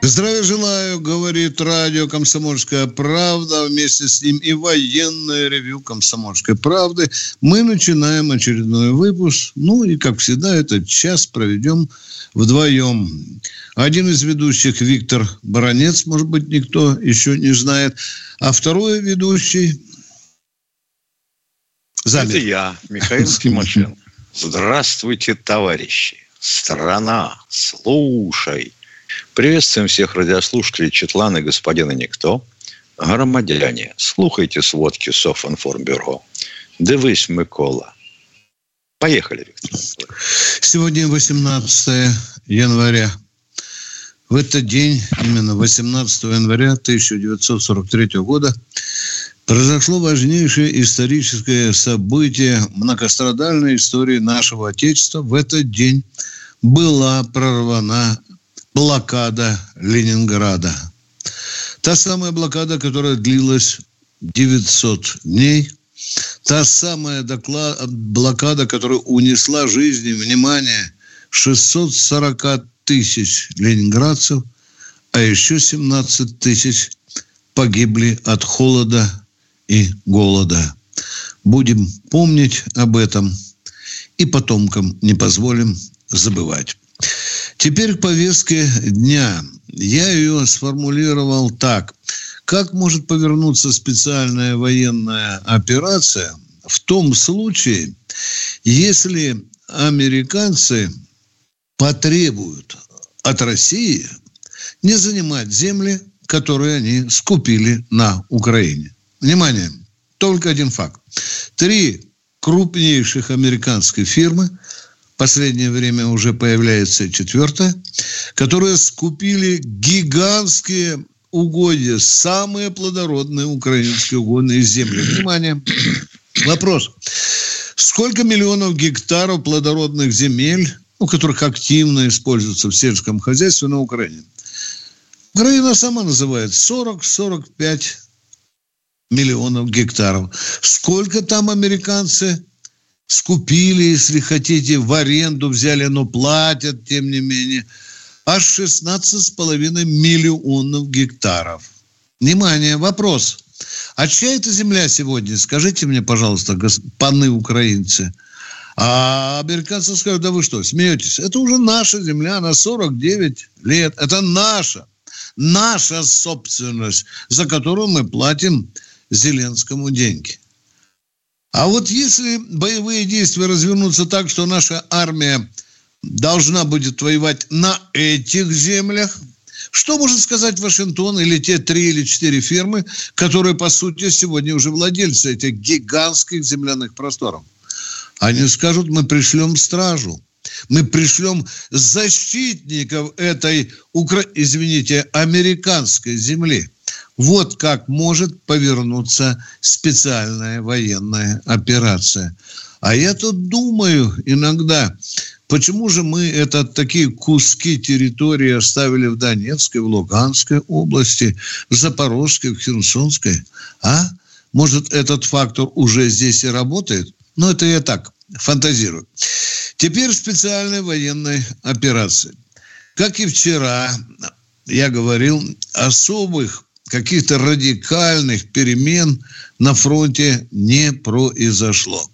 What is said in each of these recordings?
Здравия желаю, говорит радио «Комсомольская правда». Вместе с ним и военное ревю «Комсомольской правды». Мы начинаем очередной выпуск. Ну и, как всегда, этот час проведем вдвоем. Один из ведущих Виктор Баранец, может быть, никто еще не знает. А второй ведущий... Замер. Это я, Михаил Тимошенко. Здравствуйте, товарищи. Страна, слушай. Приветствуем всех радиослушателей Четлана господина Никто. Громадяне, слухайте сводки Софинформбюро. Дивись, Микола. Поехали, Виктор. Сегодня 18 января. В этот день, именно 18 января 1943 года, произошло важнейшее историческое событие многострадальной истории нашего Отечества. В этот день была прорвана блокада Ленинграда. Та самая блокада, которая длилась 900 дней. Та самая доклад, блокада, которая унесла жизни, внимание, 640 тысяч ленинградцев, а еще 17 тысяч погибли от холода и голода. Будем помнить об этом и потомкам не позволим забывать. Теперь к повестке дня. Я ее сформулировал так. Как может повернуться специальная военная операция в том случае, если американцы потребуют от России не занимать земли, которые они скупили на Украине. Внимание, только один факт. Три крупнейших американских фирмы – последнее время уже появляется четвертая, которые скупили гигантские угодья, самые плодородные украинские угодные земли. Внимание! Вопрос. Сколько миллионов гектаров плодородных земель, у которых активно используются в сельском хозяйстве на Украине? Украина сама называет 40-45 миллионов гектаров. Сколько там американцы скупили, если хотите, в аренду взяли, но платят, тем не менее, аж 16,5 миллионов гектаров. Внимание, вопрос. А чья это земля сегодня? Скажите мне, пожалуйста, паны украинцы. А американцы скажут, да вы что, смеетесь? Это уже наша земля на 49 лет. Это наша. Наша собственность, за которую мы платим Зеленскому деньги. А вот если боевые действия развернутся так, что наша армия должна будет воевать на этих землях, что может сказать Вашингтон или те три или четыре фирмы, которые, по сути, сегодня уже владельцы этих гигантских земляных просторов? Они скажут, мы пришлем стражу, мы пришлем защитников этой, извините, американской земли – вот как может повернуться специальная военная операция. А я тут думаю иногда, почему же мы это такие куски территории оставили в Донецкой, в Луганской области, в Запорожской, в Херсонской? А? Может, этот фактор уже здесь и работает? Но это я так, фантазирую. Теперь специальная военная операция. Как и вчера, я говорил, особых каких-то радикальных перемен на фронте не произошло.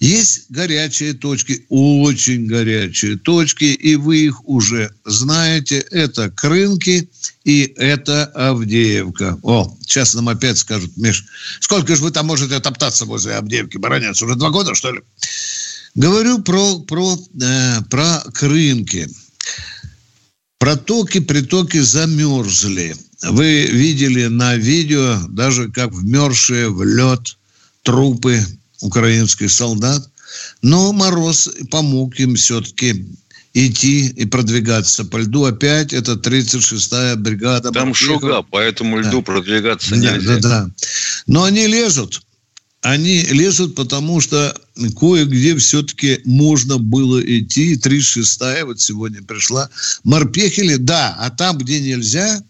Есть горячие точки, очень горячие точки, и вы их уже знаете. Это Крынки и это Авдеевка. О, сейчас нам опять скажут, Миш, сколько же вы там можете топтаться возле Авдеевки, баронец? Уже два года, что ли? Говорю про, про, э, про Крынки. Протоки, притоки замерзли. Вы видели на видео даже как вмерзшие в лед трупы украинских солдат. Но Мороз помог им все-таки идти и продвигаться по льду. Опять это 36-я бригада. Там Морпехов. шуга, по этому льду да. продвигаться нельзя. Да, да, да. Но они лезут. Они лезут, потому что кое-где все-таки можно было идти. 36-я вот сегодня пришла. Морпехили, да, а там, где нельзя,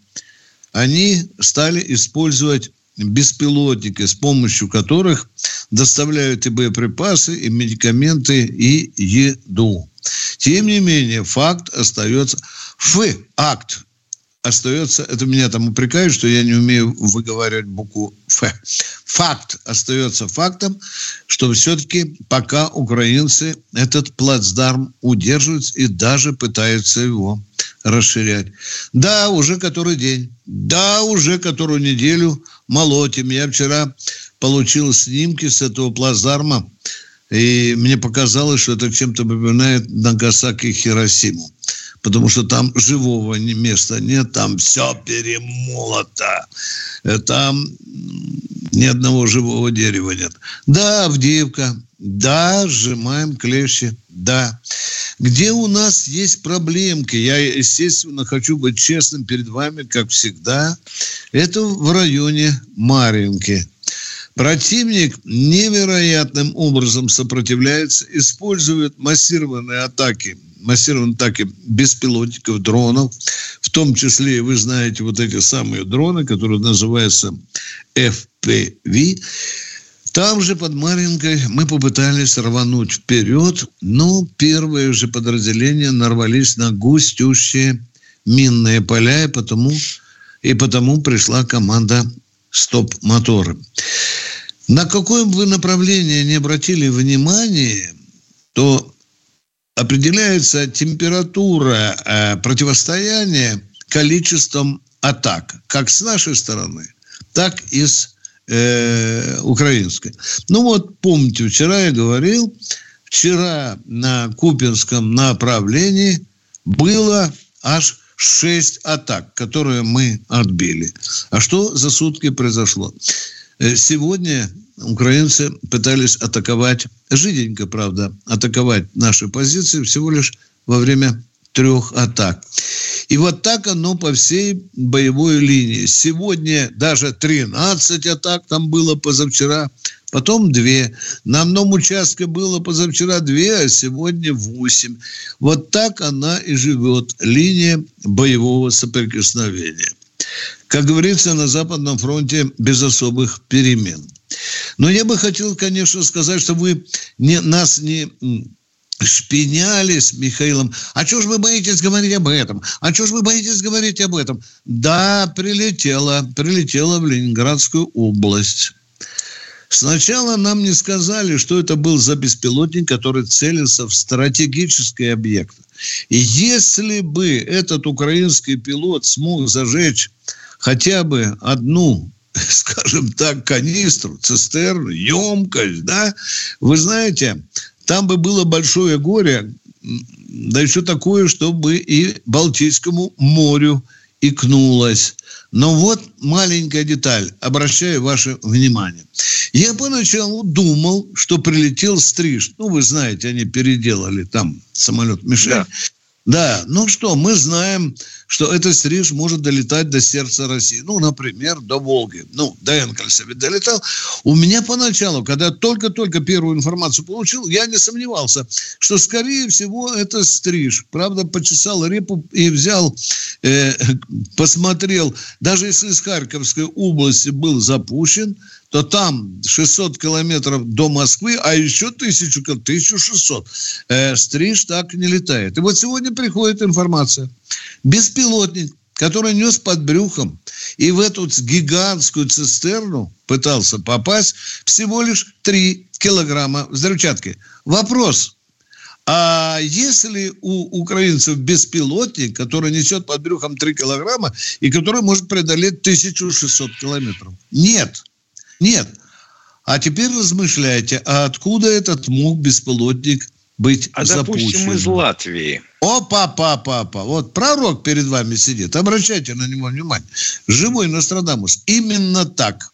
они стали использовать беспилотники, с помощью которых доставляют и боеприпасы, и медикаменты, и еду. Тем не менее, факт остается... Ф, акт остается... Это меня там упрекают, что я не умею выговаривать букву Ф. Факт остается фактом, что все-таки пока украинцы этот плацдарм удерживают и даже пытаются его расширять. Да, уже который день. Да, уже которую неделю молотим. Я вчера получил снимки с этого плацдарма, и мне показалось, что это чем-то напоминает Нагасаки и Хиросиму. Потому что там живого места нет, там все перемолото. Э, там ни одного живого дерева нет. Да, Авдеевка, да, сжимаем клещи, да. Где у нас есть проблемки, я, естественно, хочу быть честным перед вами, как всегда, это в районе Маринки. Противник невероятным образом сопротивляется, использует массированные атаки, массированные атаки беспилотников, дронов, в том числе, вы знаете, вот эти самые дроны, которые называются FPV. Там же под Маринкой мы попытались рвануть вперед, но первые же подразделения нарвались на густющие минные поля, и потому, и потому пришла команда стоп-моторы. На какое бы вы направление не обратили внимание, то определяется температура э, противостояния количеством атак, как с нашей стороны, так и с э, украинской. Ну вот, помните, вчера я говорил, вчера на Купинском направлении было аж шесть атак, которые мы отбили. А что за сутки произошло? Э, сегодня украинцы пытались атаковать, жиденько, правда, атаковать наши позиции всего лишь во время трех атак. И вот так оно по всей боевой линии. Сегодня даже 13 атак там было позавчера, потом 2. На одном участке было позавчера 2, а сегодня 8. Вот так она и живет, линия боевого соприкосновения. Как говорится, на Западном фронте без особых перемен. Но я бы хотел, конечно, сказать, что вы не, нас не шпиняли с Михаилом. А что ж вы боитесь говорить об этом? А что ж вы боитесь говорить об этом? Да, прилетела, прилетела в Ленинградскую область. Сначала нам не сказали, что это был за беспилотник, который целился в стратегический объект. И если бы этот украинский пилот смог зажечь хотя бы одну скажем так, канистру, цистерну, емкость, да, вы знаете, там бы было большое горе, да еще такое, чтобы и Балтийскому морю икнулось. Но вот маленькая деталь, обращаю ваше внимание. Я поначалу думал, что прилетел стриж. Ну, вы знаете, они переделали там самолет Мишель. Да. Да, ну что, мы знаем, что этот стриж может долетать до сердца России. Ну, например, до Волги. Ну, до Энкельса ведь долетал. У меня поначалу, когда только-только первую информацию получил, я не сомневался, что, скорее всего, это стриж. Правда, почесал репу и взял, э, посмотрел. Даже если из Харьковской области был запущен, то там 600 километров до Москвы, а еще 1000, 1600. Э, стриж так не летает. И вот сегодня приходит информация. Беспилотник, который нес под брюхом и в эту гигантскую цистерну пытался попасть всего лишь 3 килограмма взрывчатки. Вопрос. А если у украинцев беспилотник, который несет под брюхом 3 килограмма и который может преодолеть 1600 километров? Нет. Нет. А теперь размышляйте, а откуда этот мог беспилотник быть а, запущен? допустим, из Латвии. О, папа, папа, вот пророк перед вами сидит, обращайте на него внимание. Живой Нострадамус. Именно так.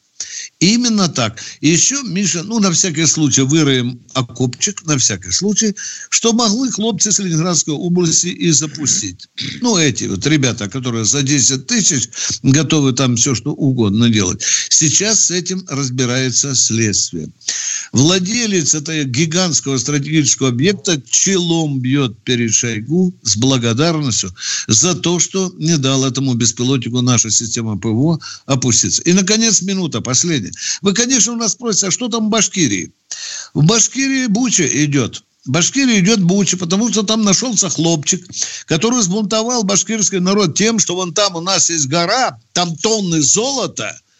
Именно так. И еще, Миша, ну, на всякий случай выроем окопчик, на всякий случай, что могли хлопцы с Ленинградской области и запустить. Ну, эти вот ребята, которые за 10 тысяч готовы там все, что угодно делать. Сейчас с этим разбирается следствие. Владелец этого гигантского стратегического объекта челом бьет перед Шойгу с благодарностью за то, что не дал этому беспилотнику наша система ПВО опуститься. И, наконец, минута последняя. Вы, конечно, у нас спросите, а что там в Башкирии? В Башкирии Буча идет. В Башкирии идет Буча, потому что там нашелся хлопчик, который сбунтовал башкирский народ тем, что вон там у нас есть гора, там тонны золота –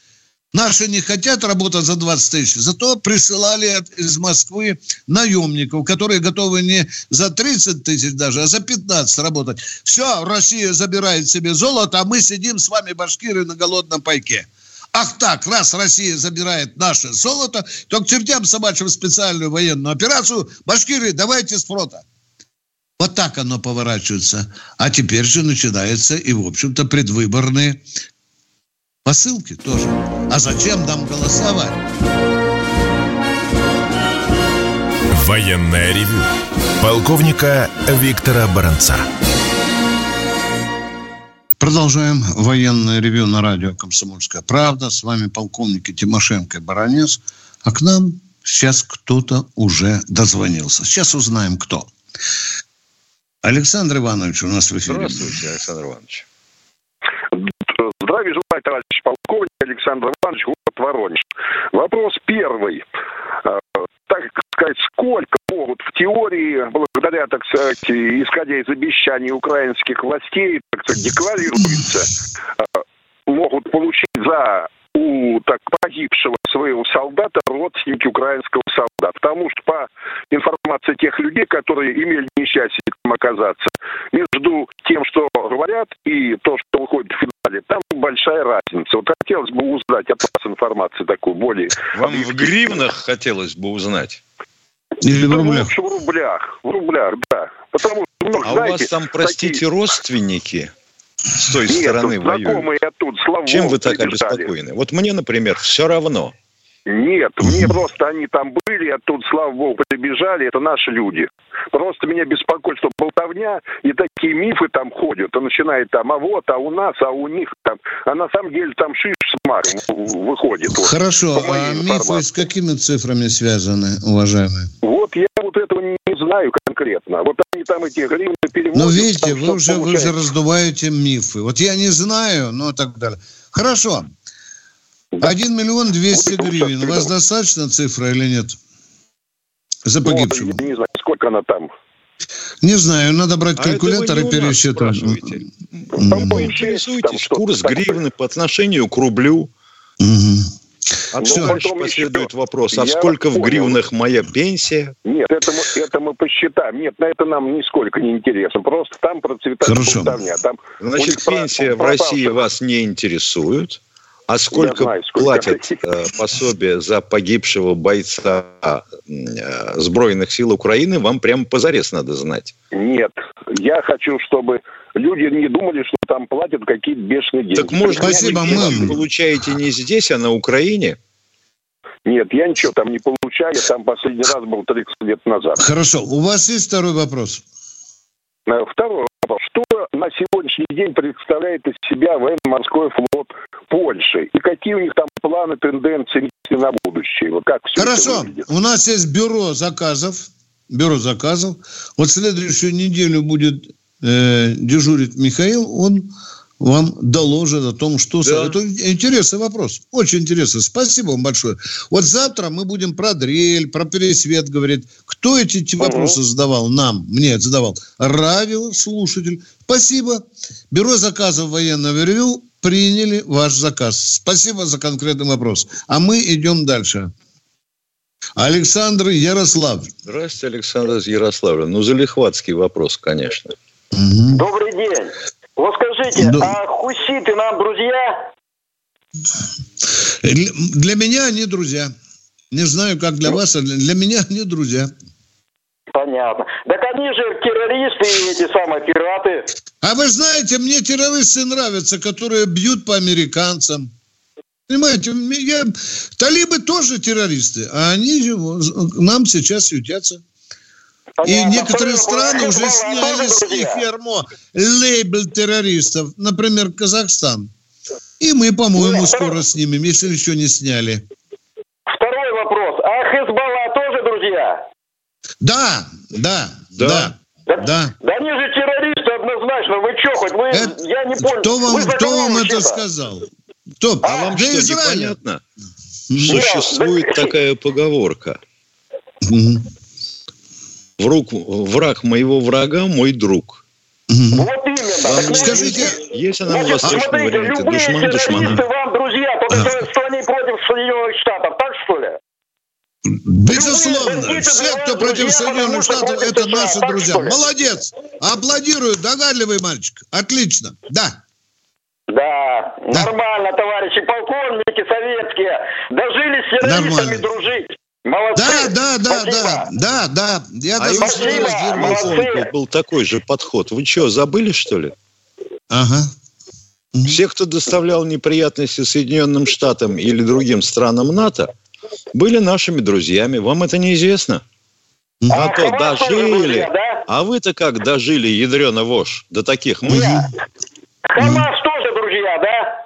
Наши не хотят работать за 20 тысяч, зато присылали из Москвы наемников, которые готовы не за 30 тысяч даже, а за 15 работать. Все, Россия забирает себе золото, а мы сидим с вами, башкиры, на голодном пайке. Ах так, раз Россия забирает наше золото, то к чертям собачьим специальную военную операцию, башкиры, давайте с фронта. Вот так оно поворачивается. А теперь же начинается и, в общем-то, предвыборные посылки тоже. А зачем нам голосовать? Военная ревю. Полковника Виктора Баранца. Продолжаем военное ревю на радио «Комсомольская правда». С вами полковники Тимошенко и Баранец. А к нам сейчас кто-то уже дозвонился. Сейчас узнаем, кто. Александр Иванович у нас в эфире. Здравствуйте, Александр Иванович. Здравия желаю, товарищ полковник Александр Иванович, город Воронеж. Вопрос первый. Э, так сказать, сколько могут в теории, благодаря, так сказать, исходя из обещаний украинских властей, так сказать, декларируется, э, могут получить за у так погибшего своего солдата родственники украинского солдата. Потому что по информации тех людей, которые имели несчастье там оказаться, между тем, что говорят, и то, что выходит в финале, там большая разница. Вот хотелось бы узнать от вас информацию такую более... Вам в гривнах хотелось бы узнать? Или в рублях? В рублях, в рублях, да. Потому что, ну, а знаете, у вас там, простите, такие... родственники с той Нет, стороны знакомые воюют? оттуда, слава Чем вы так обеспокоены? Вот мне, например, все равно. Нет, мне просто они там были, оттуда, слава богу, прибежали, это наши люди. Просто меня беспокоит, что болтовня и такие мифы там ходят, а начинает там, а вот, а у нас, а у них там, а на самом деле там шиш с маром выходит. Вот, Хорошо, а мифы информации. с какими цифрами связаны, уважаемые? Вот я вот этого не знаю конкретно. Вот они там эти гривны переводят. Ну, видите, там вы уже, вы получается. уже раздуваете мифы. Вот я не знаю, и так далее. Хорошо. 1 миллион 200 Ну, гривен. У вас достаточно цифра или нет? За Ну, погибшего. я не знаю, сколько она там. Не знаю, надо брать А калькулятор и пересчитать. что-то курс гривны по отношению к рублю? мгм. А Ну, то дальше последует еще- вопрос, а Я сколько в понял. гривнах моя пенсия? Нет, это мы, это мы посчитаем. Нет, на это нам нисколько не интересно. Просто там процветает Хорошо. болтовня. Там Значит, пенсия в пропавших- России вас не интересует. А сколько, знаю, сколько. платят э, пособие за погибшего бойца э, Сбройных сил Украины, вам прямо позарез надо знать. Нет. Я хочу, чтобы люди не думали, что там платят какие-то бешеные деньги. Так может, Спасибо, вы мы- получаете не здесь, а на Украине? Нет, я ничего там не получаю. Я там последний раз был 30 лет назад. Хорошо. У вас есть второй вопрос? Э, Второй на сегодняшний день представляет из себя военно-морской флот Польши? И какие у них там планы, тенденции на будущее? Вот как все Хорошо. У нас есть бюро заказов. Бюро заказов. Вот следующую неделю будет э, дежурить Михаил. Он вам доложит о том, что... Да. Это интересный вопрос. Очень интересный. Спасибо вам большое. Вот завтра мы будем про дрель, про пересвет говорить. Кто эти эти Ага. вопросы задавал? Нам, мне задавал. Радиослушатель. Спасибо. Бюро заказов военного ревю приняли ваш заказ. Спасибо за конкретный вопрос. А мы идем дальше. Александр Ярослав. Здравствуйте, Александр из Ярославля. Ну, залихватский вопрос, конечно. Мгм. Добрый день. Вот скажите, Да. а хуситы нам друзья? Для меня они друзья. Не знаю, как для вас, а для для меня они друзья. Понятно. Так они же террористы и эти самые пираты. А вы знаете, мне террористы нравятся, которые бьют по американцам. Понимаете, я, талибы тоже террористы, а они нам сейчас ютятся. И некоторые страны уже сняли с них ярмо, лейбл террористов, например, Казахстан. И мы, по-моему, скоро снимем, если еще не сняли. Второй вопрос. А Хезбалла тоже друзья? Да, да, да. да. Да, да. да они же террористы однозначно. Вы что, хоть вы, это, я не понял. Кто вам, кто вам это сказал? Кто? А, а вам что, Израиля? непонятно? Существует да. такая поговорка. Враг, враг моего врага – мой друг. Вот именно. Вам Скажите, есть она Значит, в восточном смотрите, варианте? Душман душмана. вам друзья, только а. что они против Соединенных Штатов, так что ли? Безусловно. Все, кто против Соединенных Штатов, это наши друзья. Молодец. Аплодирую. Догадливый мальчик. Отлично. Да. Да, да, нормально, товарищи полковники советские. Дожили с террористами дружить. Молодцы. Да, да, да, да, да, да. Я а даже был такой же подход. Вы что, забыли, что ли? Ага. Все, кто доставлял неприятности Соединенным Штатам или другим странам НАТО, были нашими друзьями. Вам это неизвестно? А, а то дожили. Друзья, да? А вы-то как дожили, ядрена вошь, до таких мыслей? Хамас тоже друзья, да?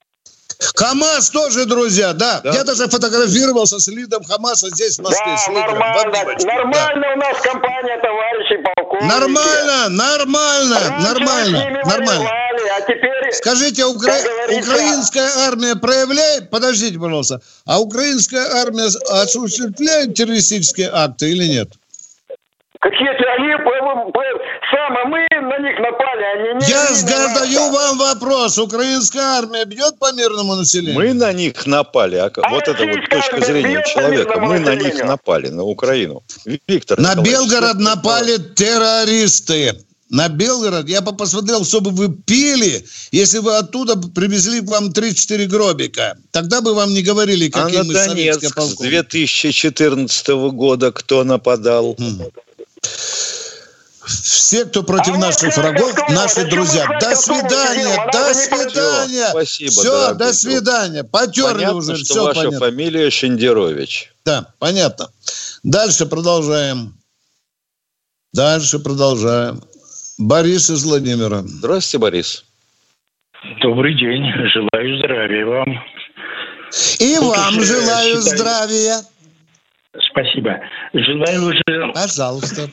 КамАЗ тоже, друзья, да. да. Я даже фотографировался с лидом Хамаса здесь, в Москве. Да, нормально, нормально да. у нас компания, товарищи полковники. Нормально, нормально, Раньше нормально, нормально. Воевали, а теперь, Скажите, укра... украинская армия проявляет, подождите, пожалуйста, а украинская армия осуществляет террористические акты или нет? Какие-то они, сам, а мы на них напали, они не... Я задаю вам вопрос. Украинская армия бьет по мирному населению? Мы на них напали. А, а вот это вот точка зрения человека. Мы на них напали, на Украину. Виктор На Белгород напали террористы. На Белгород, я посмотрел, что бы вы пили, если вы оттуда привезли к вам 3-4 гробика. Тогда бы вам не говорили, какие а мы советские полковники. с 2014 года кто нападал? Хм. Все, кто против а наших врагов, наши друзья. До свидания, до свидания. Спасибо. Все, до свидания. Потерли понятно, уже. Что все ваша понятно. фамилия Шендерович. Да, понятно. Дальше продолжаем. Дальше продолжаем. Борис из Владимира. Здравствуйте, Борис. Добрый день. Желаю здравия вам. И Тут вам желаю считаю... здравия. Спасибо. Желаю уже... Пожалуйста.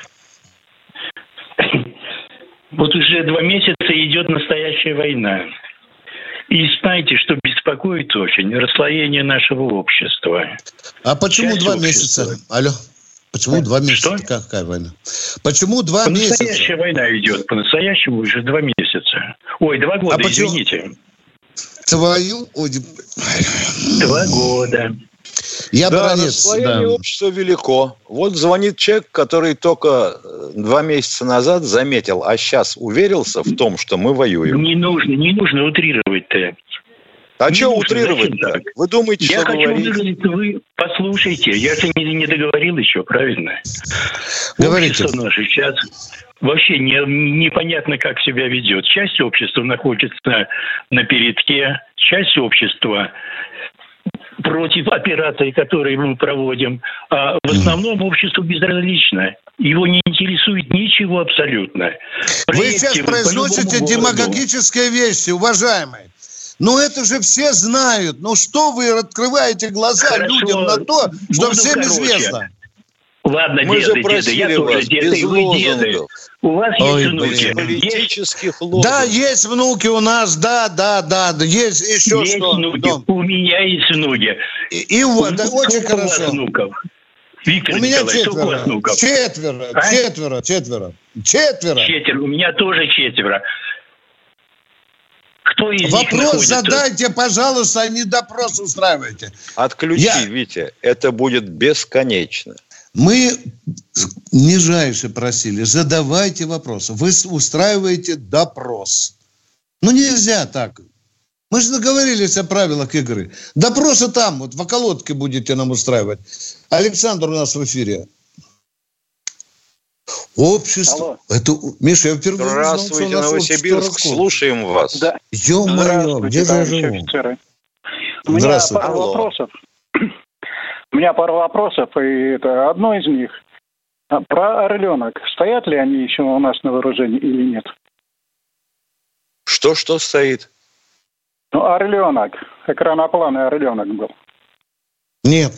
Вот уже два месяца идет настоящая война. И знаете, что беспокоит очень? Расслоение нашего общества. А почему Часть два общества. месяца? Алло. Почему а? два месяца? Что? Какая война? Почему два по месяца? Настоящая война идет. По-настоящему уже два месяца. Ой, два года, а извините. Твою... Два года. Я да, баронец. Да. общества велико. Вот звонит человек, который только э, два месяца назад заметил, а сейчас уверился в том, что мы воюем. Не нужно, не нужно утрировать-то. А что утрировать так? Вы думаете, я что хочу говорить? вы послушайте, я же не, не договорил еще, правильно? Говорите. Общество наше сейчас вообще не, непонятно, как себя ведет. Часть общества находится на передке, часть общества против операций, которые мы проводим. А в основном общество безразлично. Его не интересует ничего абсолютно. Вы сейчас произносите демагогические вещи, уважаемые. Ну это же все знают. Ну что вы открываете глаза Хорошо. людям на то, что Буду всем короче. известно? Ладно, Мы деды, деды, я тоже деды, и вы деды. У вас Ой, есть внуки? Политических лозунгов. Да, есть внуки у нас, да, да, да, есть еще есть что. Внуки. Но... У меня есть внуки. И, и вот, да, очень хорошо. внуков? Виктор у меня четверо. Четверо, а? четверо, четверо. Четверо. Четверо. У меня тоже четверо. Кто из Вопрос них задайте, пожалуйста, а не допрос устраивайте. Отключи, Я... Витя. Это будет бесконечно. Мы нижайше просили, задавайте вопросы. Вы устраиваете допрос. Ну, нельзя так. Мы же договорились о правилах игры. Допросы там, вот в околотке будете нам устраивать. Александр у нас в эфире. Общество. Алло. Это, Миша, я впервые Здравствуйте, узнал, Новосибирск. Слушаем вас. Да. Ё-моё, где же я живу? У меня пару вопросов. У меня пару вопросов, и это одно из них. А про орленок. Стоят ли они еще у нас на вооружении или нет? Что, что стоит? Ну, орленок. Экранопланный орленок был. Нет.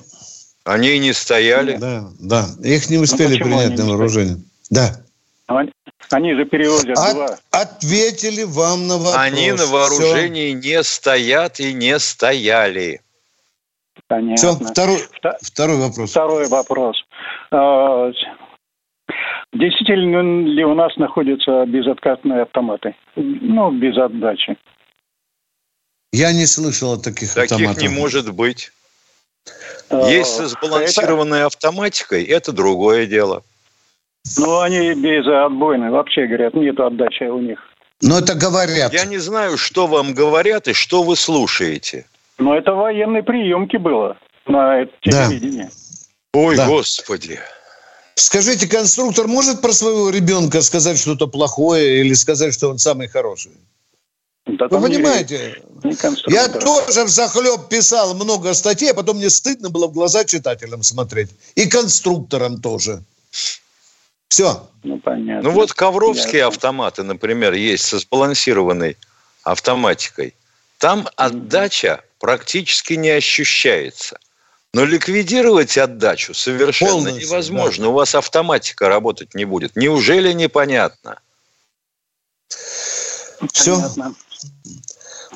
Они и не стояли. Да, да. Их не успели ну, принять на вооружение. Да. Они, они же перевозят От, два. Ответили вам на вопрос. Они на вооружении Все. не стоят и не стояли. Понятно. Все, второй, Втор... второй вопрос. Второй вопрос. А, действительно ли у нас находятся безоткатные автоматы? Ну, без отдачи. Я не слышал о таких, таких автоматах. Таких не может быть. А, Есть со сбалансированной это... автоматикой, это другое дело. Ну, они без отбойной, вообще говорят, нет отдачи у них. Но это говорят. Я не знаю, что вам говорят и что вы слушаете. Но это военной приемки было на телевидении. Да. Ой, да. господи. Скажите, конструктор может про своего ребенка сказать что-то плохое или сказать, что он самый хороший? Да Вы понимаете? Не, не я тоже в захлеб писал много статей, а потом мне стыдно было в глаза читателям смотреть. И конструкторам тоже. Все. Ну, понятно. Ну, вот ковровские Ясно. автоматы, например, есть со сбалансированной автоматикой. Там отдача практически не ощущается. Но ликвидировать отдачу совершенно Полностью, невозможно. Да. У вас автоматика работать не будет. Неужели непонятно? Все. Понятно.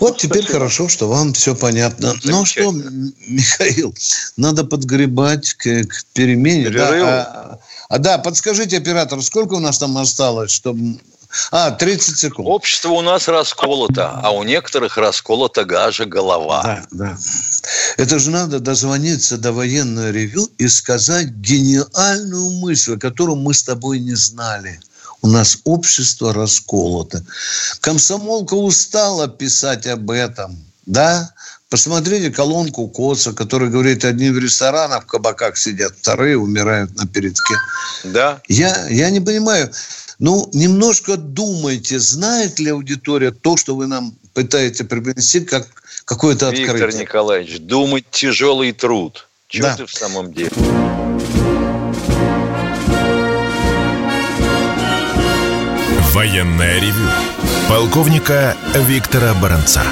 Вот ну, теперь спасибо. хорошо, что вам все понятно. Ну что, Михаил, надо подгребать к, к перемене. Да, а, а, да, подскажите, оператор, сколько у нас там осталось, чтобы... А, 30 секунд. Общество у нас расколото, а у некоторых расколота гажа голова. Да, да. Это же надо дозвониться до военного ревю и сказать гениальную мысль, которую мы с тобой не знали. У нас общество расколото. Комсомолка устала писать об этом. Да? Посмотрите колонку Коца, который говорит, одни в ресторанах, в кабаках сидят, вторые умирают на передке. Да. Я, я не понимаю. Ну, немножко думайте, знает ли аудитория то, что вы нам пытаетесь привнести, как какое-то открытие? Виктор Николаевич, думать тяжелый труд. Чего да. ты в самом деле? Военная ревю. Полковника Виктора Баранца.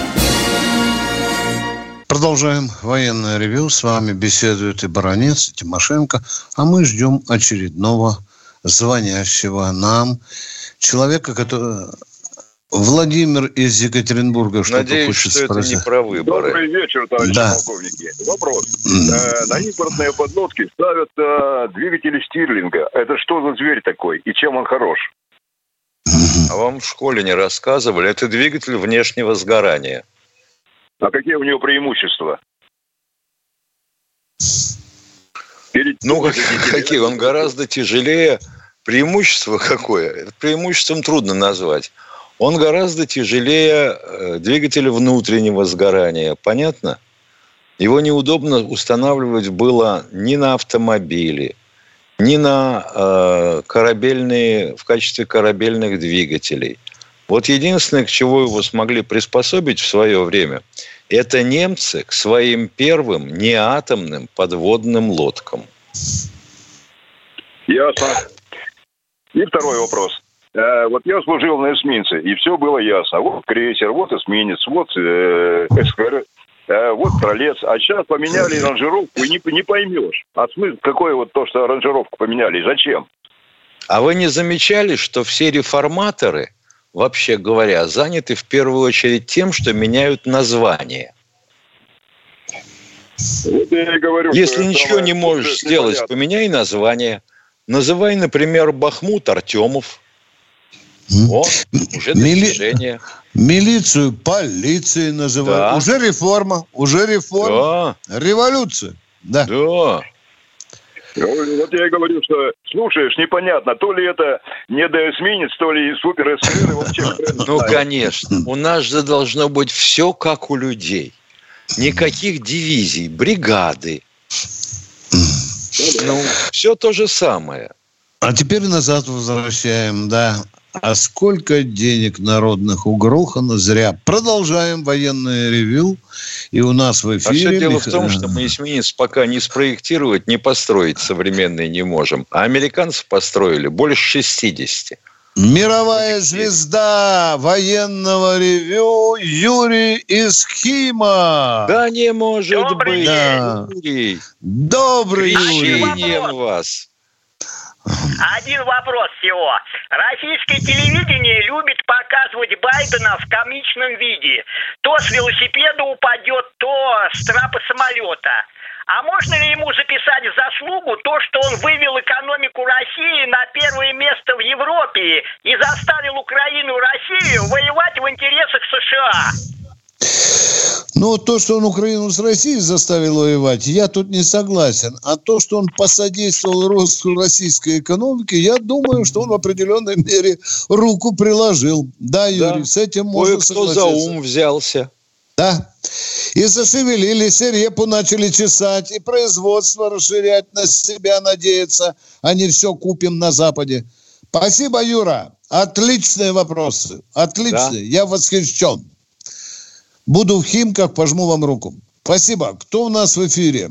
Продолжаем военное ревю. С вами беседует и Баранец, и Тимошенко. А мы ждем очередного звонящего нам человека, который... Владимир из Екатеринбурга что-то Надеюсь, хочет что спросить. это не про выборы. Добрый вечер, товарищи да. полковники. Вопрос. Э, на импортные подлодки ставят э, двигатели Стирлинга. Это что за зверь такой и чем он хорош? А вам в школе не рассказывали? Это двигатель внешнего сгорания. А какие у него преимущества? Перед... Ну, как, какие? Он гораздо тяжелее. Преимущество какое? Преимуществом трудно назвать. Он гораздо тяжелее э, двигателя внутреннего сгорания. Понятно? Его неудобно устанавливать было ни на автомобиле, ни на э, корабельные, в качестве корабельных двигателей. Вот единственное, к чему его смогли приспособить в свое время, это немцы к своим первым неатомным подводным лодкам. Ясно. И второй вопрос. Э, вот я служил на эсминце, и все было ясно. Вот крейсер, вот эсминец, вот э, э, вот троллец. А сейчас поменяли ранжировку, и не, не поймешь. А смысл какой вот то, что ранжировку поменяли, зачем? А вы не замечали, что все реформаторы, вообще говоря, заняты в первую очередь тем, что меняют название? Вот я и говорю, Если ничего не можешь сделать, непонятно. поменяй название. Называй, например, Бахмут Артемов. О, уже Мили... Милицию полицией называют. Да. Уже реформа, уже реформа. Да. Революция. Да. Да. Вот я и говорю, что слушаешь, непонятно, то ли это не доэсминец, то ли супер Ну, конечно. У нас же должно быть все как у людей. Никаких дивизий, бригады. Ну, все то же самое. А теперь назад возвращаем, да. А сколько денег народных угрохано зря. Продолжаем военное ревю. И у нас в эфире... А все дело в том, что мы эсминец пока не спроектировать, не построить современный не можем. А американцы построили больше 60. Мировая звезда военного ревю Юрий Исхима. Да не может Добрый быть, да. Юрий. Добрый Юрий. вас. Один вопрос всего. Российское телевидение любит показывать Байдена в комичном виде. То с велосипеда упадет, то с трапа самолета. А можно ли ему записать в заслугу то, что он вывел экономику России на первое место в Европе и заставил Украину и Россию воевать в интересах США? Ну, то, что он Украину с Россией заставил воевать, я тут не согласен. А то, что он посодействовал росту российской экономики, я думаю, что он в определенной мере руку приложил. Да, Юрий, да. с этим можно Кое-кто согласиться. за ум взялся. Да. И зашевелились, и репу начали чесать, и производство расширять на себя надеяться, а не все купим на Западе. Спасибо, Юра. Отличные вопросы. Отличные. Да. Я восхищен. Буду в Химках, пожму вам руку. Спасибо. Кто у нас в эфире?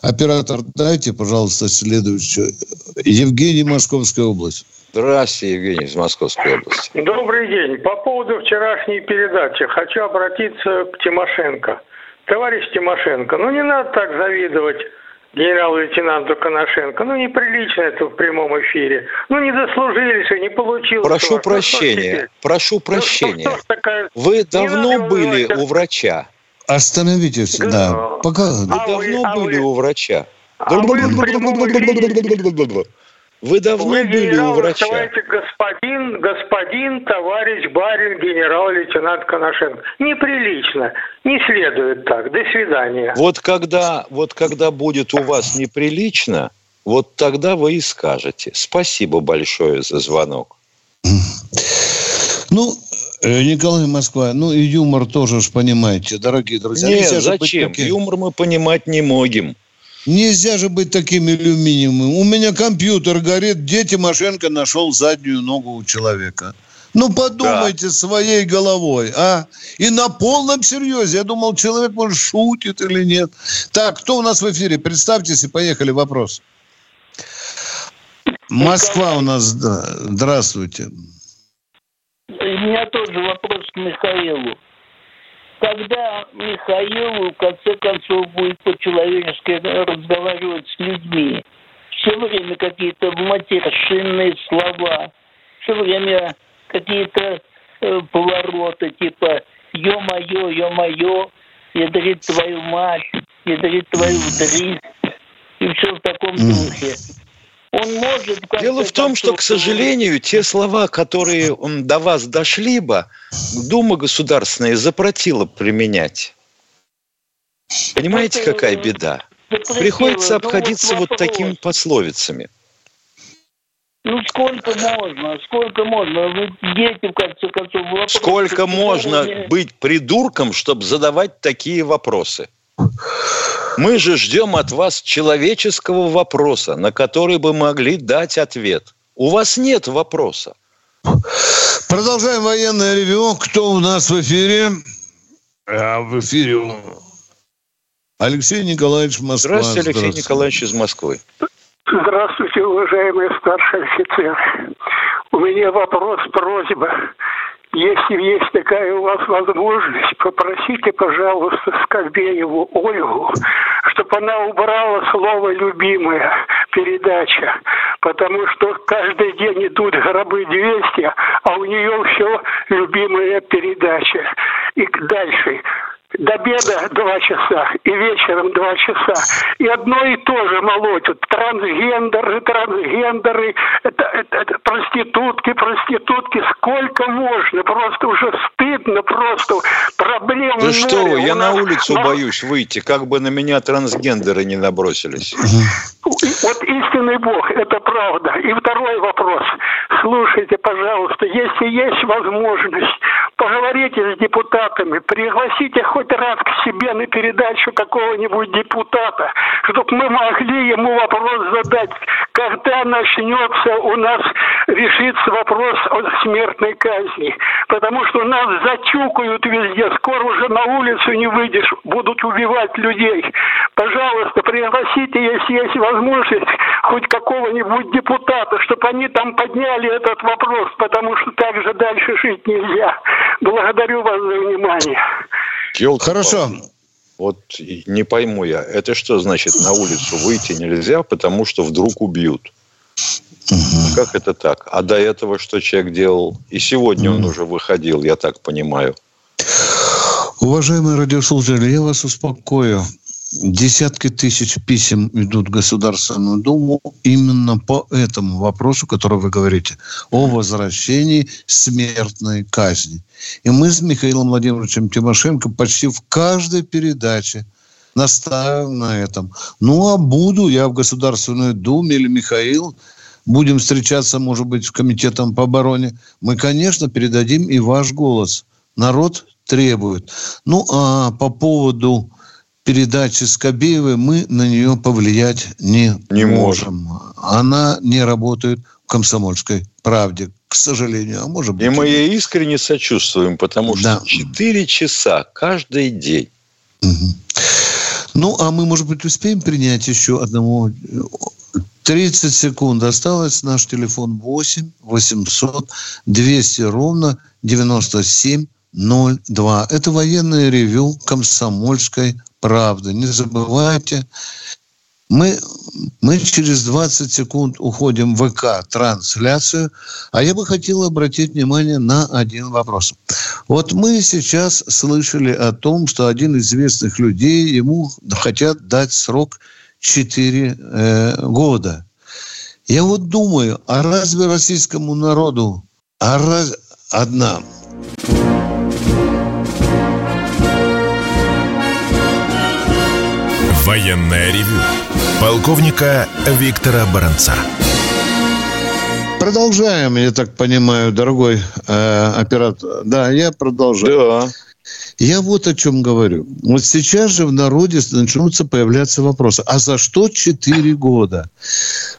Оператор, дайте, пожалуйста, следующую. Евгений, Московская область. Здравствуйте, Евгений из Московской области. Добрый день. По поводу вчерашней передачи хочу обратиться к Тимошенко. Товарищ Тимошенко, ну не надо так завидовать генерал-лейтенанту Коношенко. Ну, неприлично это в прямом эфире. Ну, не дослужились, не получилось. Прошу вас. прощения, ну, прошу прощения. Ну, что, что такая... Вы давно были у врача? Остановитесь, да. да. Пока... Вы а давно вы, были а вы... у врача? А вы вы давно Вы, были у врача? господин, господин, товарищ, барин, генерал-лейтенант Коношенко. Неприлично. Не следует так. До свидания. Вот когда, вот когда будет у вас неприлично, вот тогда вы и скажете. Спасибо большое за звонок. Ну, э, Николай Москва, ну и юмор тоже ж понимаете, дорогие друзья. Нет, зачем? Юмор мы понимать не можем. Нельзя же быть такими алюминиевыми. У меня компьютер горит, где Тимошенко нашел заднюю ногу у человека. Ну, подумайте да. своей головой, а? И на полном серьезе. Я думал, человек, может, шутит или нет. Так, кто у нас в эфире? Представьтесь и поехали. Вопрос. Москва у нас. Здравствуйте. У меня тоже вопрос к Михаилу когда Михаилу в конце концов будет по-человечески разговаривать с людьми. Все время какие-то матершинные слова, все время какие-то э, повороты, типа «ё-моё, ё-моё», «ядрит твою мать», «ядрит твою дрись», и все в таком духе. Он может... Дело в том, что, к сожалению, те слова, которые до вас дошли бы, Дума Государственная запретила применять. Понимаете, какая беда? Приходится ну, обходиться вот такими пословицами. Ну, сколько можно? Сколько можно? Вы дети, в конце концов, вопросы. Сколько можно быть придурком, чтобы задавать такие вопросы? Мы же ждем от вас человеческого вопроса, на который бы могли дать ответ. У вас нет вопроса. Продолжаем военное ревю. Кто у нас в эфире? А в эфире Алексей Николаевич Москва. Здравствуйте, Алексей Здравствуйте. Николаевич из Москвы. Здравствуйте, уважаемый старший офицер. У меня вопрос, просьба. Если есть такая у вас возможность, попросите, пожалуйста, Скобееву Ольгу, чтобы она убрала слово «любимая» передача, потому что каждый день идут гробы 200, а у нее все любимая передача. И дальше до обеда два часа и вечером два часа. И одно и то же молотят. Трансгендеры, трансгендеры, это, это, это проститутки, проститутки. Сколько можно? Просто уже стыдно, просто проблем Да что вы, я на улицу Но... боюсь выйти, как бы на меня трансгендеры не набросились. Вот истинный Бог, это правда. И второй вопрос. Слушайте, пожалуйста, если есть возможность, поговорите с депутатами, пригласите хоть раз к себе на передачу какого-нибудь депутата, чтобы мы могли ему вопрос задать, когда начнется у нас решится вопрос о смертной казни. Потому что нас затюкают везде, скоро уже на улицу не выйдешь, будут убивать людей. Пожалуйста, пригласите, если есть возможность, хоть какого-нибудь депутата, чтобы они там подняли этот вопрос, потому что так же дальше жить нельзя. Благодарю вас за внимание. Елка Хорошо. Вот не пойму я, это что значит на улицу выйти нельзя, потому что вдруг убьют? Угу. Как это так? А до этого что человек делал? И сегодня угу. он уже выходил, я так понимаю. Уважаемые радиослушатели, я вас успокою. Десятки тысяч писем идут в Государственную Думу именно по этому вопросу, который вы говорите, о возвращении смертной казни. И мы с Михаилом Владимировичем Тимошенко почти в каждой передаче настаиваем на этом. Ну, а буду я в Государственной Думе или Михаил, будем встречаться, может быть, с Комитетом по обороне, мы, конечно, передадим и ваш голос. Народ требует. Ну, а по поводу передачи Скобеевой мы на нее повлиять не, не можем. можем. Она не работает в комсомольской правде, к сожалению. А может быть, и мы ей искренне сочувствуем, потому что да. 4 часа каждый день. Угу. Ну, а мы, может быть, успеем принять еще одного 30 секунд осталось. Наш телефон 8 800 200 ровно 97 02. Это военное ревю комсомольской правды. Не забывайте, мы, мы через 20 секунд уходим в ВК-трансляцию, а я бы хотел обратить внимание на один вопрос. Вот мы сейчас слышали о том, что один из известных людей, ему хотят дать срок 4 э, года. Я вот думаю, а разве российскому народу а раз... одна Военная ревю. Полковника Виктора Баранца. Продолжаем, я так понимаю, дорогой э, оператор. Да, я продолжаю. Да. Я вот о чем говорю. Вот сейчас же в народе начнутся появляться вопросы. А за что 4 года?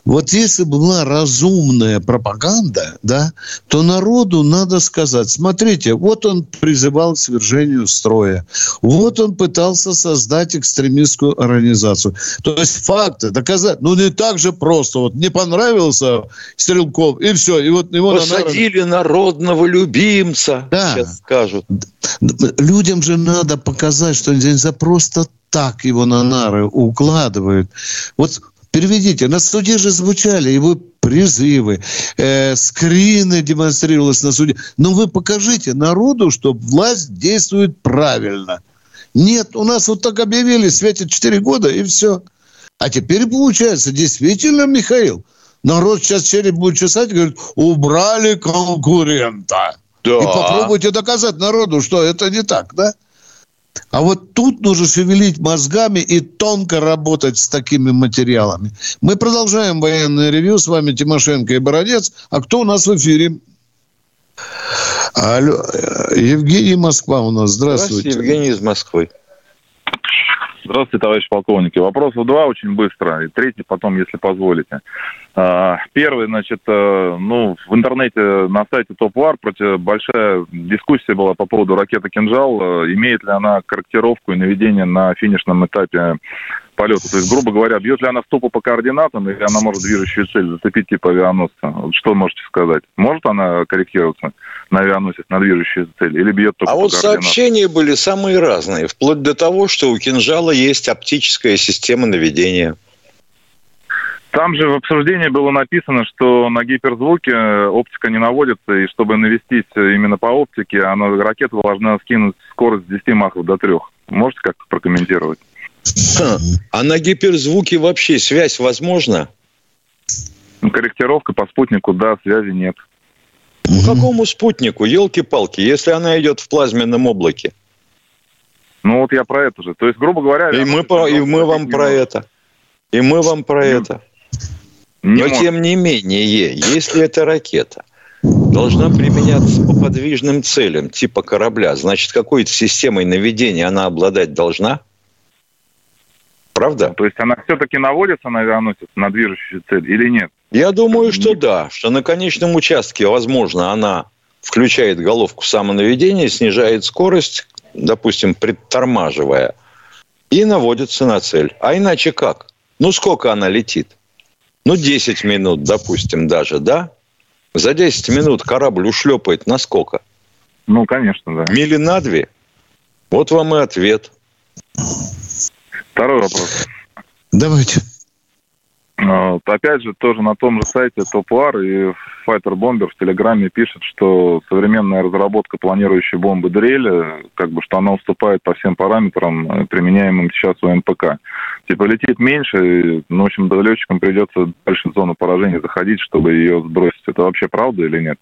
Вот если бы была разумная пропаганда, да, то народу надо сказать, смотрите, вот он призывал к свержению строя, вот он пытался создать экстремистскую организацию. То есть факты доказать, ну не так же просто. Вот не понравился Стрелков, и все. И вот его Посадили на... народного любимца, да. сейчас скажут. Людям же надо показать, что нельзя просто так его на нары укладывают. Вот Переведите. На суде же звучали его призывы, э, скрины демонстрировалось на суде. Но вы покажите народу, что власть действует правильно. Нет, у нас вот так объявили, светит 4 года, и все. А теперь получается, действительно, Михаил, народ сейчас череп будет чесать, говорит, убрали конкурента. Да. И попробуйте доказать народу, что это не так, да? А вот тут нужно шевелить мозгами и тонко работать с такими материалами. Мы продолжаем военное ревью. С вами Тимошенко и Бородец. А кто у нас в эфире? Алло, Евгений Москва у нас. Здравствуйте. Здравствуйте, Евгений из Москвы. Здравствуйте, товарищ полковники. Вопросов два очень быстро, и третий потом, если позволите. А, первый, значит, э, ну, в интернете на сайте ТОП.ВАР большая дискуссия была по поводу ракеты «Кинжал». Э, имеет ли она корректировку и наведение на финишном этапе полета? То есть, грубо говоря, бьет ли она стопу по координатам, или она может движущую цель зацепить типа авианосца? Что можете сказать? Может она корректироваться на авианосец, на движущую цель, или бьет только а по вот сообщения были самые разные, вплоть до того, что у «Кинжала» есть оптическая система наведения. Там же в обсуждении было написано, что на гиперзвуке э, оптика не наводится, и чтобы навестись именно по оптике, она, ракета должна скинуть скорость с 10 махов до 3. Можете как-то прокомментировать? А на гиперзвуке вообще связь возможна? Ну, корректировка по спутнику, да, связи нет. По какому спутнику? Елки-палки, если она идет в плазменном облаке. Ну вот я про это же. То есть, грубо говоря... И мы, по, и мы вам про это. И мы вам про это. Не Но может. тем не менее, если это ракета, должна применяться по подвижным целям, типа корабля, значит, какой-то системой наведения она обладать должна? Правда? То есть она все-таки наводится на авианосец, на движущую цель или нет? Я думаю, что да, что на конечном участке, возможно, она включает головку самонаведения, снижает скорость, допустим, притормаживая, и наводится на цель. А иначе как? Ну, сколько она летит? Ну, 10 минут, допустим, даже, да? За 10 минут корабль ушлепает на сколько? Ну, конечно, да. Мили на две? Вот вам и ответ. Второй вопрос. Давайте. Вот, опять же, тоже на том же сайте Топуар и Fighter Bomber в Телеграме пишет, что современная разработка планирующей бомбы Дрель, как бы, что она уступает по всем параметрам, э, применяемым сейчас у МПК. Типа летит меньше, ну, в общем, летчикам придется дальше в зону поражения заходить, чтобы ее сбросить. Это вообще правда или нет?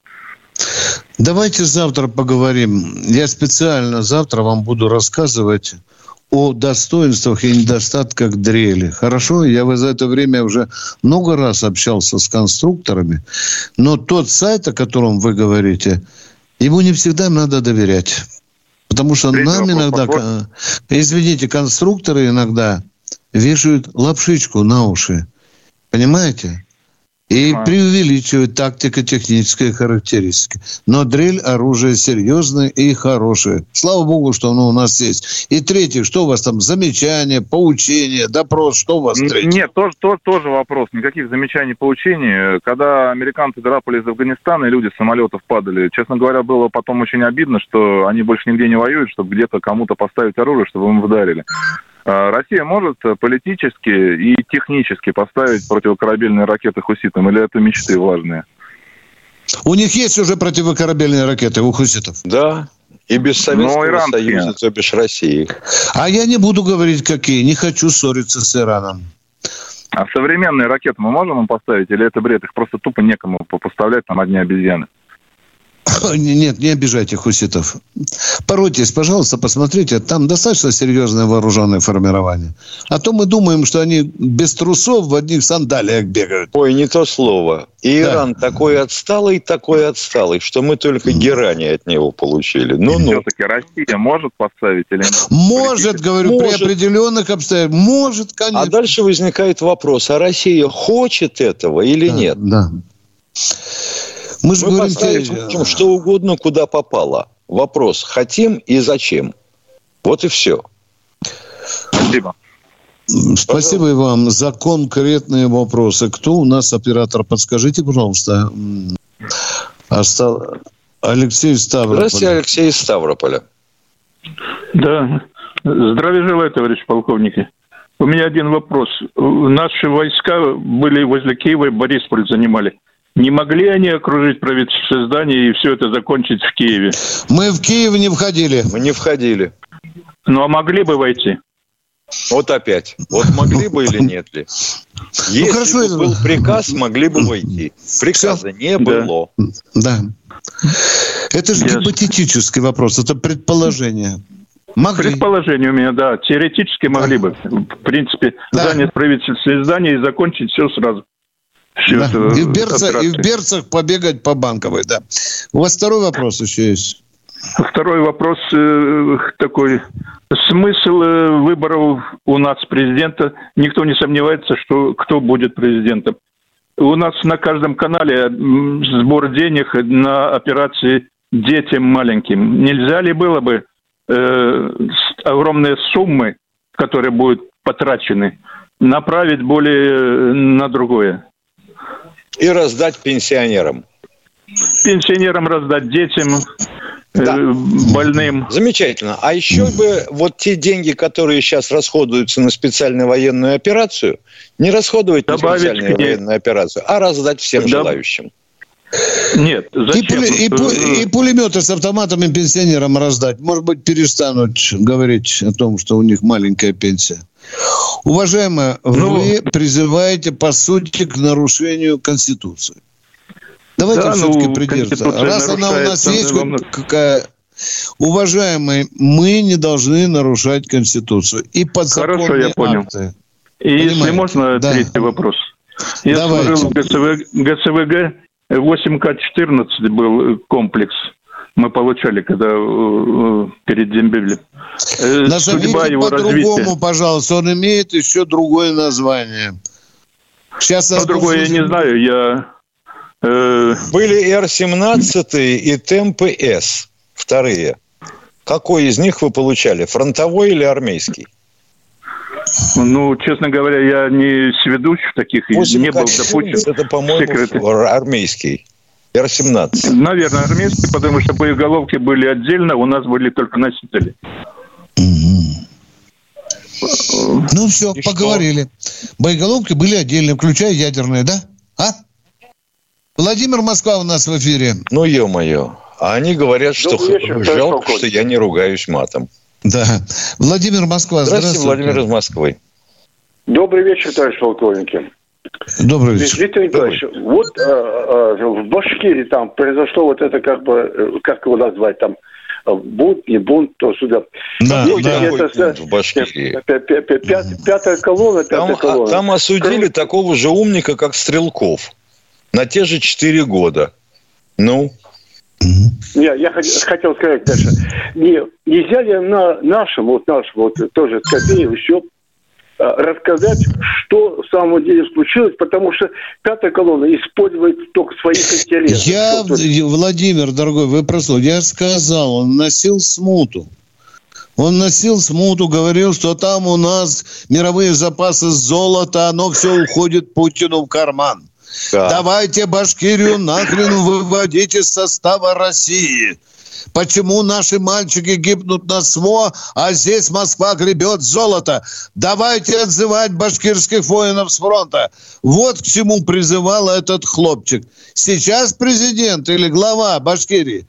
Давайте завтра поговорим. Я специально завтра вам буду рассказывать о достоинствах и недостатках дрели. Хорошо, я за это время уже много раз общался с конструкторами, но тот сайт, о котором вы говорите, ему не всегда надо доверять. Потому что Третий нам иногда, вопрос. извините, конструкторы иногда вешают лапшичку на уши. Понимаете? И преувеличивают тактико-технические характеристики. Но дрель оружие серьезное и хорошее. Слава богу, что оно у нас есть. И третье, что у вас там, замечания, поучения, допрос, что у вас третье? Нет, тоже, тоже, тоже вопрос. Никаких замечаний, поучений. Когда американцы драпали из Афганистана, и люди с самолетов падали, честно говоря, было потом очень обидно, что они больше нигде не воюют, чтобы где-то кому-то поставить оружие, чтобы им вдарили. А, Россия может политически и технически поставить противокорабельные ракеты хуситам, или это мечты влажные? У них есть уже противокорабельные ракеты у хуситов? Да, и без Советского Союза, то бишь России. А я не буду говорить, какие. Не хочу ссориться с Ираном. А современные ракеты мы можем им поставить? Или это бред? Их просто тупо некому поставлять, там одни обезьяны. Нет, не обижайте хуситов. Поройтесь, пожалуйста, посмотрите. Там достаточно серьезное вооруженное формирование. А то мы думаем, что они без трусов в одних сандалиях бегают. Ой, не то слово. И да. Иран такой отсталый, такой отсталый, что мы только герани от него получили. Ну, ну. Все-таки Россия может поставить или нет? Может, говорю, может. при определенных обстоятельствах. Может, конечно. А дальше возникает вопрос, а Россия хочет этого или да, нет? Да. Мы же Мы говорим, можем что угодно, куда попало. Вопрос, хотим и зачем. Вот и все. Спасибо. Спасибо и вам за конкретные вопросы. Кто у нас оператор? Подскажите, пожалуйста. Остал... Алексей Ставрополь. Здравствуйте, Алексей Ставрополя. Да. Здравия желаю, товарищ полковники. У меня один вопрос. Наши войска были возле Киева и Борисполь занимали. Не могли они окружить правительственное здание и все это закончить в Киеве? Мы в Киев не входили. Мы не входили. Ну, а могли бы войти? Вот опять. Вот могли бы или нет ли? Ну, Если ну, хорошо, бы был приказ, могли бы войти. Приказа не было. Да. Это же гипотетический вопрос, это предположение. Могли. Предположение у меня, да. Теоретически могли бы. В принципе, да. занять правительственное здание и закончить все сразу. Да. И, в берцах, и в берцах побегать по банковой, да. У вас второй вопрос еще есть? Второй вопрос э, такой. Смысл э, выборов у нас президента, никто не сомневается, что кто будет президентом. У нас на каждом канале сбор денег на операции детям маленьким. Нельзя ли было бы э, огромные суммы, которые будут потрачены, направить более э, на другое? И раздать пенсионерам. Пенсионерам раздать, детям, э, да. больным. Замечательно. А еще бы вот те деньги, которые сейчас расходуются на специальную военную операцию, не расходовать Добавить на специальную военную операцию, а раздать всем да. желающим. Нет, зачем? И, пули, и, пу, и пулеметы с автоматами пенсионерам раздать. Может быть, перестанут говорить о том, что у них маленькая пенсия. Уважаемая, ну, вы призываете, по сути, к нарушению Конституции. Давайте да, все-таки ну, придерживаться. Раз она у нас есть, хоть какая... Уважаемые, мы не должны нарушать Конституцию. И подзаконные Хорошо, я понял. акты. И Понимаю. если можно, да. третий вопрос. Я Давайте. в ГСВ, ГСВГ, 8К-14 был комплекс. Мы получали, когда э, перед Дембелем. Э, Назовите Судьба его по-другому, пожалуйста. Он имеет еще другое название. Сейчас ну, другое я не знаю. Я Э, Были Р-17 и темпы С, вторые. Какой из них вы получали, фронтовой или армейский? Ну, честно говоря, я не сведущ в таких, не был допущен. Это, по-моему, армейский. Р-17. Наверное, армейский, потому что боеголовки были отдельно, у нас были только носители. Ну все, И поговорили. Что? Боеголовки были отдельно, включая ядерные, да? А? Владимир Москва у нас в эфире. Ну, ё-моё. А они говорят, что вечер, жалко, что я не ругаюсь матом. Да. Владимир Москва, здравствуйте. Здравствуйте, Владимир из Москвы. Добрый вечер, товарищ полковники. Добрый вечер. Виктор Николаевич, вот э, э, в Башкирии там произошло вот это, как бы, э, как его назвать, там, бунт, не бунт, то сюда. Да, ну, да. Это, бунт в Башкирии? Пятая колонна, пятая там, колонна. Там осудили такого же умника, как Стрелков на те же 4 года. Ну? Не, я хотел сказать дальше. Не, нельзя ли на нашем, вот нашем, вот тоже Скобеев еще а, рассказать, что в самом деле случилось, потому что пятая колонна использует только своих интересов. Я, Владимир, дорогой, вы прослушали, я сказал, он носил смуту. Он носил смуту, говорил, что там у нас мировые запасы золота, оно все уходит Путину в карман. Да. Давайте Башкирию нахрен выводить из состава России. Почему наши мальчики гибнут на СВО, а здесь Москва гребет золото? Давайте отзывать башкирских воинов с фронта. Вот к чему призывал этот хлопчик. Сейчас президент или глава Башкирии,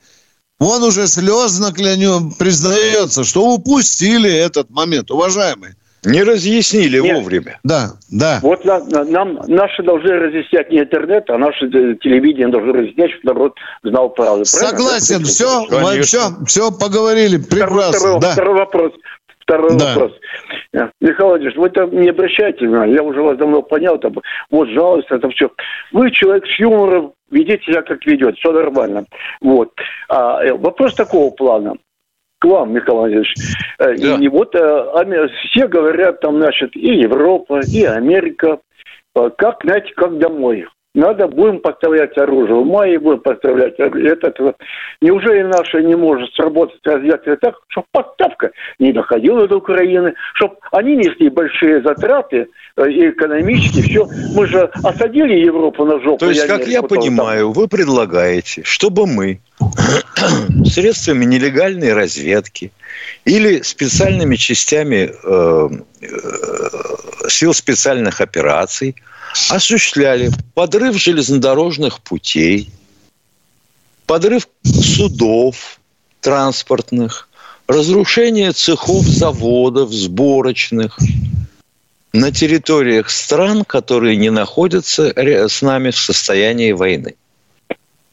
он уже слезно клянем, признается, что упустили этот момент, уважаемые. Не разъяснили Нет. вовремя. Да, да. Вот на, на, нам наши должны разъяснять не интернет, а наше телевидение должно разъяснять, чтобы народ знал правду. Согласен, все, мы, все, все поговорили, прекрасно. Второй, да. второй вопрос. Второй да. вопрос. Э, Михаил Владимирович, вы там не обращайте внимания, я уже вас давно понял, там, вот жалость, это все. Вы человек с юмором, ведите себя как ведет, все нормально. Вот. А, э, вопрос такого плана к вам, Михаил Владимирович. Э, да. И вот э, все говорят там, значит, и Европа, и Америка, э, как, знаете, как домой. Надо будем поставлять оружие. В мае будем поставлять это. Неужели наша не может сработать разведка так, чтобы поставка не доходила до Украины, чтобы они несли большие затраты и экономические, все. Мы же осадили Европу на жопу. То есть, как я понимаю, там. вы предлагаете, чтобы мы средствами нелегальной разведки или специальными частями э, э, сил специальных операций осуществляли подрыв железнодорожных путей, подрыв судов транспортных, разрушение цехов заводов сборочных на территориях стран, которые не находятся с нами в состоянии войны.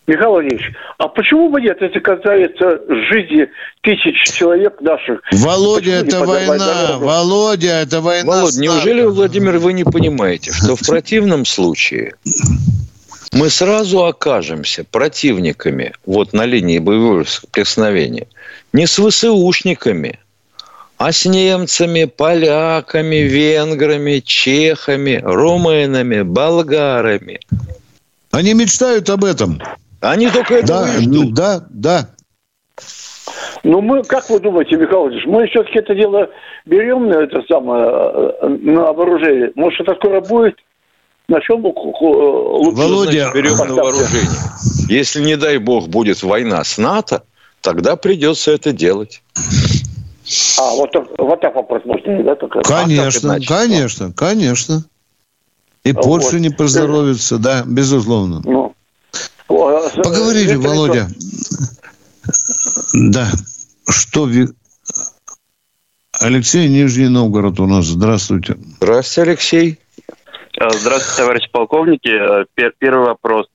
Михаил Владимирович, а почему бы нет, если касается жизни тысяч человек наших? Володя, это война. Володя, это война. Володя, неужели, Владимир, вы не понимаете, что в противном случае мы сразу окажемся противниками вот на линии боевого соприкосновения не с ВСУшниками, а с немцами, поляками, венграми, чехами, румынами, болгарами. Они мечтают об этом. Они только этого да, и ждут. Да, да. Ну, мы, как вы думаете, Михаил Владимирович, мы все-таки это дело берем на это самое, э, на вооружение? Может, это скоро будет? На чем лучше Володя, берем на вооружение? Если, не дай бог, будет война с НАТО, тогда придется это делать. А, вот, вот так вопрос можно, да? Только? Конечно, а конечно, конечно. И а Польша вот. не поздоровится, да, безусловно. Ну, Поговорили, Володя. Да. Что Алексей Нижний Новгород у нас. Здравствуйте. Здравствуйте, Алексей. А, здравствуйте, товарищ полковники. А, первый вопрос.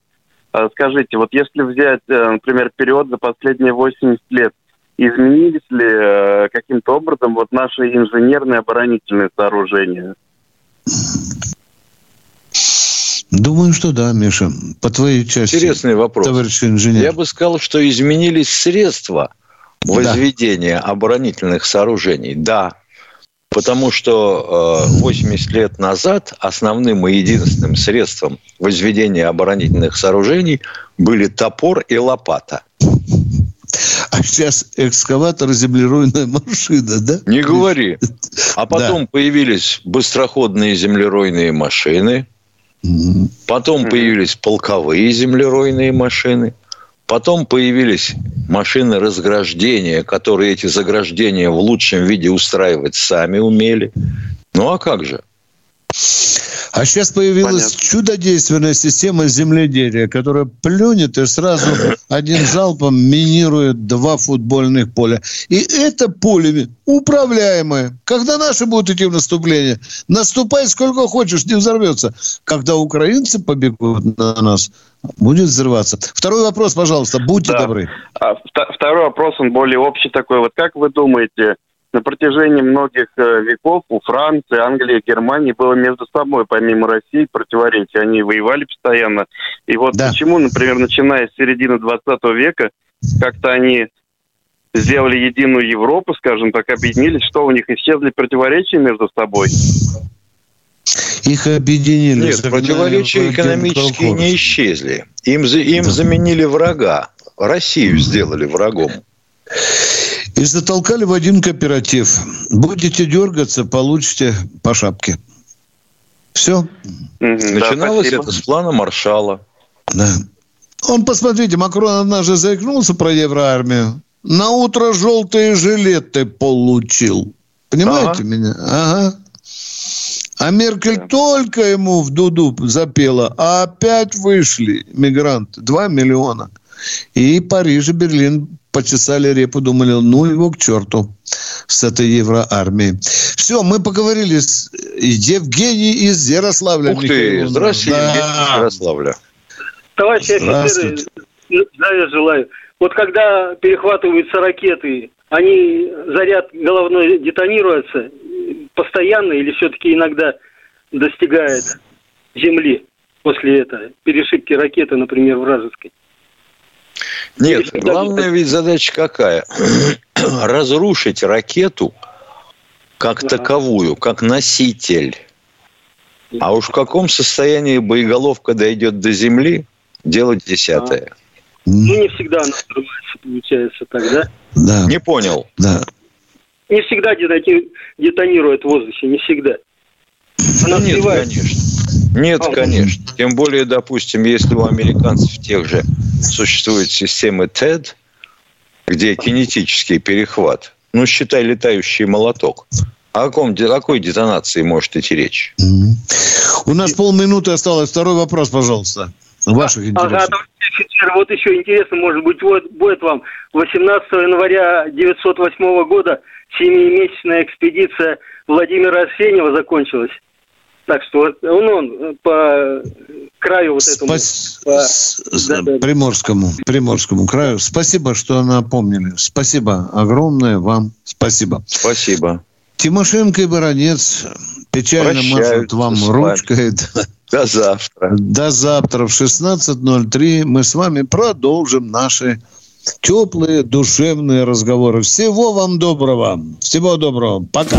Скажите, вот если взять, э, например, период за последние 80 лет, изменились ли э, каким-то образом вот наши инженерные оборонительные сооружения? Думаю, что да, Миша. По твоей части. Интересный вопрос. Товарищ инженер. Я бы сказал, что изменились средства возведения да. оборонительных сооружений. Да. Потому что э, 80 лет назад основным и единственным средством возведения оборонительных сооружений были топор и лопата. А сейчас экскаватор землеройная машина, да? Не говори. А потом да. появились быстроходные землеройные машины. Потом появились полковые землеройные машины. Потом появились машины разграждения, которые эти заграждения в лучшем виде устраивать сами умели. Ну а как же? А сейчас появилась Понятно. чудодейственная система земледелия, которая плюнет и сразу один залпом минирует два футбольных поля. И это поле управляемое. Когда наши будут идти в наступление, наступай сколько хочешь, не взорвется. Когда украинцы побегут на нас, будет взрываться. Второй вопрос, пожалуйста, будьте да. добры. А, второй вопрос, он более общий такой. Вот как вы думаете, на протяжении многих э, веков у Франции, Англии, Германии было между собой, помимо России, противоречия. Они воевали постоянно. И вот да. почему, например, начиная с середины 20 века, как-то они сделали единую Европу, скажем так, объединились, что у них исчезли противоречия между собой? Их объединили. Нет, противоречия экономические не исчезли. Им, им да. заменили врага. Россию сделали врагом. И затолкали в один кооператив. Будете дергаться, получите по шапке. Все. Начиналось да, это с плана маршала. Да. Он, посмотрите, Макрон однажды заикнулся про евроармию. На утро желтые жилеты получил. Понимаете ага. меня? Ага. А Меркель да. только ему в дуду запела, а опять вышли мигранты. Два миллиона. И Париж и Берлин почесали репу, думали, ну его к черту с этой евроармией. Все, мы поговорили с Евгений из Ярославля. Ух ты, здравствуйте, да. Евгений из Ярославля. Товарищи офицеры, здравия желаю. Вот когда перехватываются ракеты, они заряд головной детонируется постоянно или все-таки иногда достигает земли после этого, перешибки ракеты, например, вражеской? Нет, главная ведь задача какая? Разрушить ракету как таковую, как носитель. А уж в каком состоянии боеголовка дойдет до земли, дело десятое. Ну, не всегда она взрывается, получается так, да? Да. Не понял. Да. Не всегда детонирует в воздухе, не всегда. Она ну, нет, конечно. Нет, а, конечно. Тем более, допустим, если у американцев тех же существует системы TED, где кинетический перехват, ну, считай, летающий молоток. О, каком, о какой детонации может идти речь? У нас полминуты осталось. Второй вопрос, пожалуйста. Ваших интересов. Ага, вот еще интересно, может быть, вот будет вам 18 января 1908 года семимесячная экспедиция Владимира Арсеньева закончилась. Так что он, он по краю вот этому. Спас... По... Да, да. Приморскому, Приморскому краю. Спасибо, что напомнили. Спасибо огромное вам. Спасибо. Спасибо. Тимошенко и Баранец печально машут вам ручкой. До завтра. До завтра в 16.03 мы с вами продолжим наши теплые душевные разговоры. Всего вам доброго. Всего доброго. Пока.